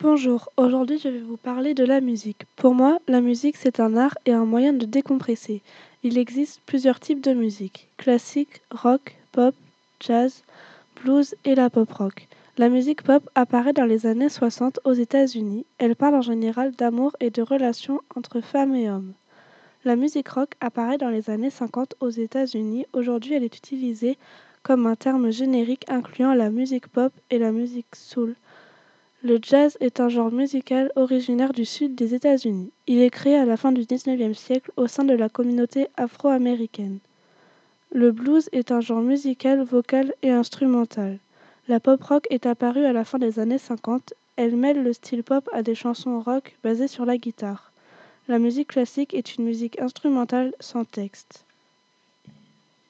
Bonjour, aujourd'hui je vais vous parler de la musique. Pour moi, la musique c'est un art et un moyen de décompresser. Il existe plusieurs types de musique classique, rock, pop, jazz, blues et la pop rock. La musique pop apparaît dans les années 60 aux États-Unis. Elle parle en général d'amour et de relations entre femmes et hommes. La musique rock apparaît dans les années 50 aux États-Unis. Aujourd'hui, elle est utilisée comme un terme générique incluant la musique pop et la musique soul. Le jazz est un genre musical originaire du sud des États-Unis. Il est créé à la fin du XIXe siècle au sein de la communauté afro-américaine. Le blues est un genre musical, vocal et instrumental. La pop rock est apparue à la fin des années 50. Elle mêle le style pop à des chansons rock basées sur la guitare. La musique classique est une musique instrumentale sans texte.